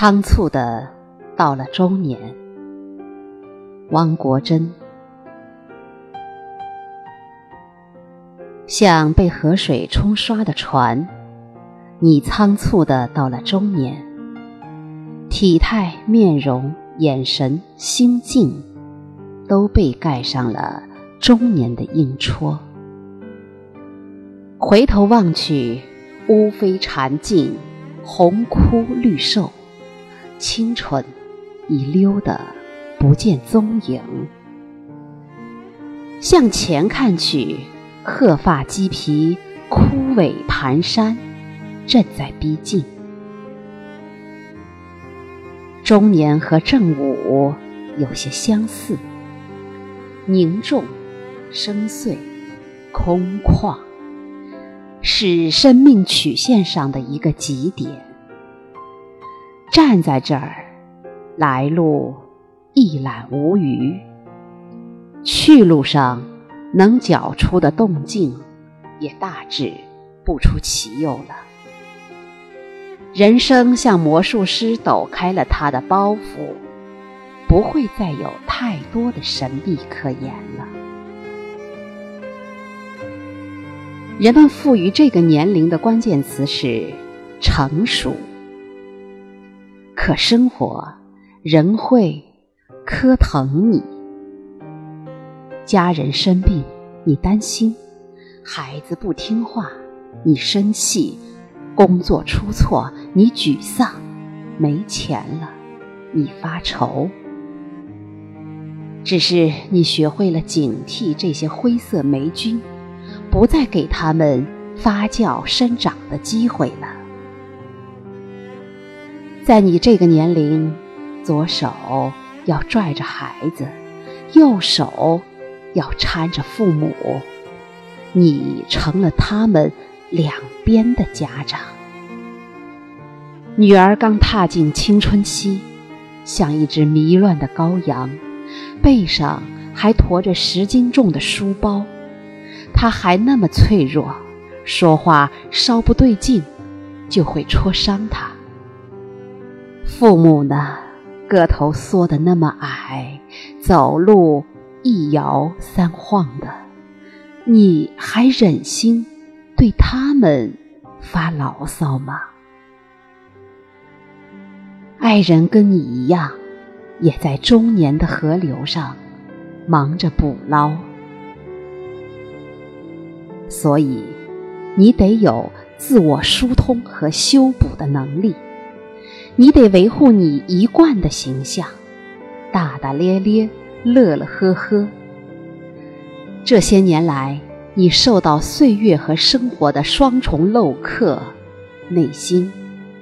仓促的到了中年。汪国真，像被河水冲刷的船，你仓促的到了中年，体态、面容、眼神、心境，都被盖上了中年的印戳。回头望去，乌飞禅尽，红枯绿瘦，青春已溜得不见踪影。向前看去，鹤发鸡皮，枯萎蹒跚，正在逼近。中年和正午有些相似，凝重、深邃、空旷。是生命曲线上的一个极点。站在这儿，来路一览无余；去路上能搅出的动静，也大致不出其右了。人生像魔术师抖开了他的包袱，不会再有太多的神秘可言了。人们赋予这个年龄的关键词是成熟，可生活仍会磕疼你。家人生病，你担心；孩子不听话，你生气；工作出错，你沮丧；没钱了，你发愁。只是你学会了警惕这些灰色霉菌。不再给他们发酵生长的机会了。在你这个年龄，左手要拽着孩子，右手要搀着父母，你成了他们两边的家长。女儿刚踏进青春期，像一只迷乱的羔羊，背上还驮着十斤重的书包。她还那么脆弱，说话稍不对劲，就会戳伤她。父母呢，个头缩得那么矮，走路一摇三晃的，你还忍心对他们发牢骚吗？爱人跟你一样，也在中年的河流上忙着捕捞。所以，你得有自我疏通和修补的能力。你得维护你一贯的形象，大大咧咧、乐乐呵呵。这些年来，你受到岁月和生活的双重镂刻，内心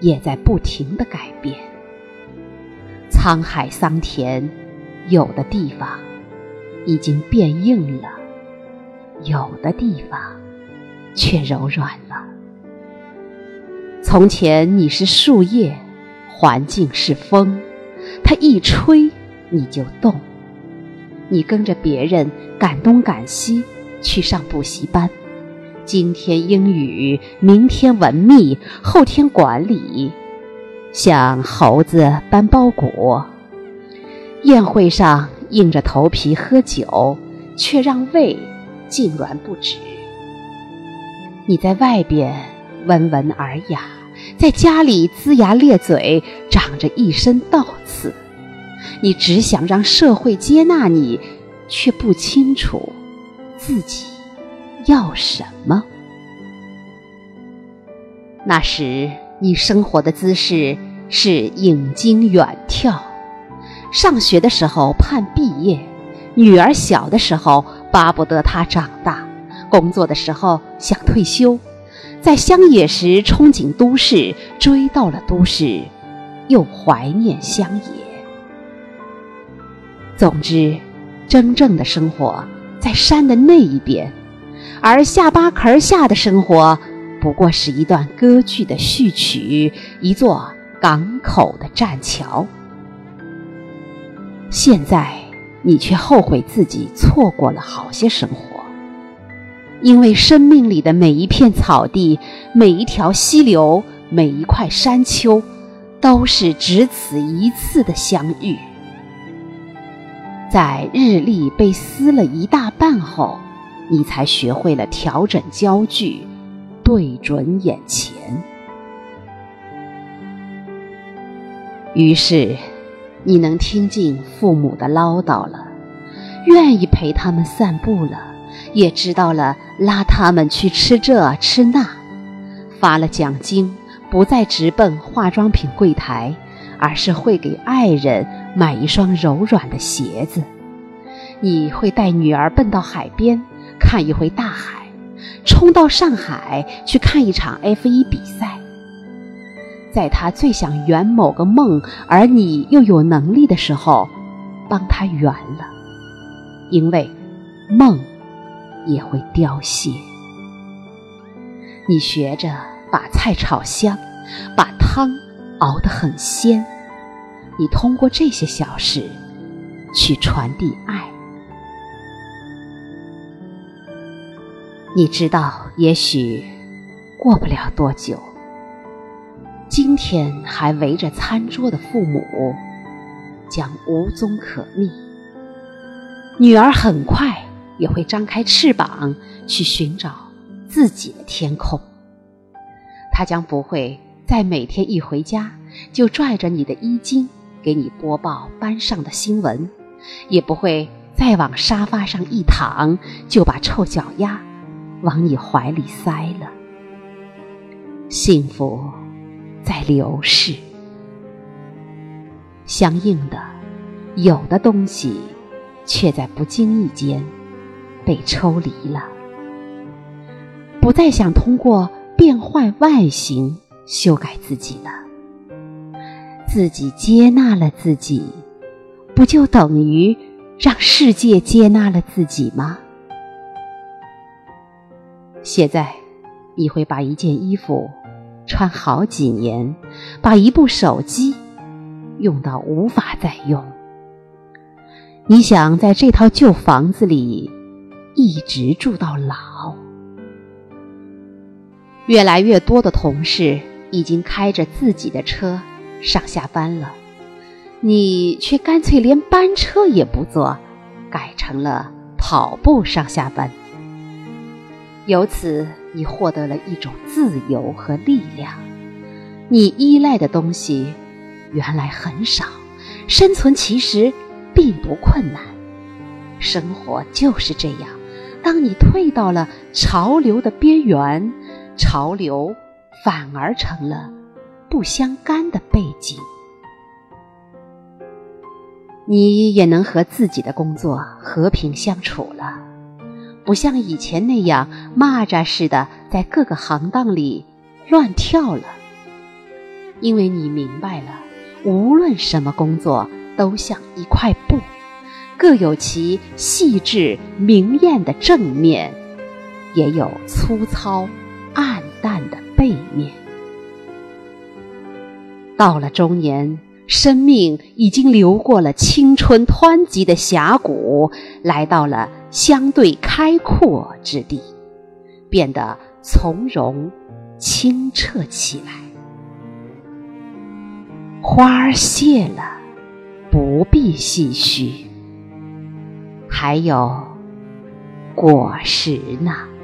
也在不停的改变。沧海桑田，有的地方已经变硬了。有的地方却柔软了。从前你是树叶，环境是风，它一吹你就动。你跟着别人赶东赶西去上补习班，今天英语，明天文秘，后天管理，像猴子搬包裹。宴会上硬着头皮喝酒，却让胃。痉挛不止。你在外边温文尔雅，在家里龇牙咧嘴，长着一身倒刺。你只想让社会接纳你，却不清楚自己要什么。那时你生活的姿势是引经远眺。上学的时候盼毕业，女儿小的时候。巴不得她长大，工作的时候想退休，在乡野时憧憬都市，追到了都市，又怀念乡野。总之，真正的生活在山的那一边，而下巴壳下的生活，不过是一段歌剧的序曲，一座港口的栈桥。现在。你却后悔自己错过了好些生活，因为生命里的每一片草地、每一条溪流、每一块山丘，都是只此一次的相遇。在日历被撕了一大半后，你才学会了调整焦距，对准眼前。于是，你能听进父母的唠叨了，愿意陪他们散步了，也知道了拉他们去吃这吃那，发了奖金，不再直奔化妆品柜台，而是会给爱人买一双柔软的鞋子。你会带女儿奔到海边看一回大海，冲到上海去看一场 F 一比赛。在他最想圆某个梦，而你又有能力的时候，帮他圆了，因为梦也会凋谢。你学着把菜炒香，把汤熬得很鲜，你通过这些小事去传递爱。你知道，也许过不了多久，今天还围着餐桌的父母将无踪可觅。女儿很快也会张开翅膀去寻找自己的天空。它将不会再每天一回家就拽着你的衣襟给你播报班上的新闻，也不会再往沙发上一躺就把臭脚丫。往你怀里塞了，幸福在流逝。相应的，有的东西却在不经意间被抽离了，不再想通过变换外形修改自己了。自己接纳了自己，不就等于让世界接纳了自己吗？现在，你会把一件衣服穿好几年，把一部手机用到无法再用。你想在这套旧房子里一直住到老。越来越多的同事已经开着自己的车上下班了，你却干脆连班车也不坐，改成了跑步上下班。由此，你获得了一种自由和力量。你依赖的东西原来很少，生存其实并不困难。生活就是这样，当你退到了潮流的边缘，潮流反而成了不相干的背景。你也能和自己的工作和平相处了。不像以前那样蚂蚱似的在各个行当里乱跳了，因为你明白了，无论什么工作都像一块，各有其细致明艳的正面，也有粗糙暗淡的背面。到了中年，生命已经流过了青春湍急的峡谷，来到了。相对开阔之地，变得从容清澈起来。花儿谢了，不必唏嘘，还有果实呢。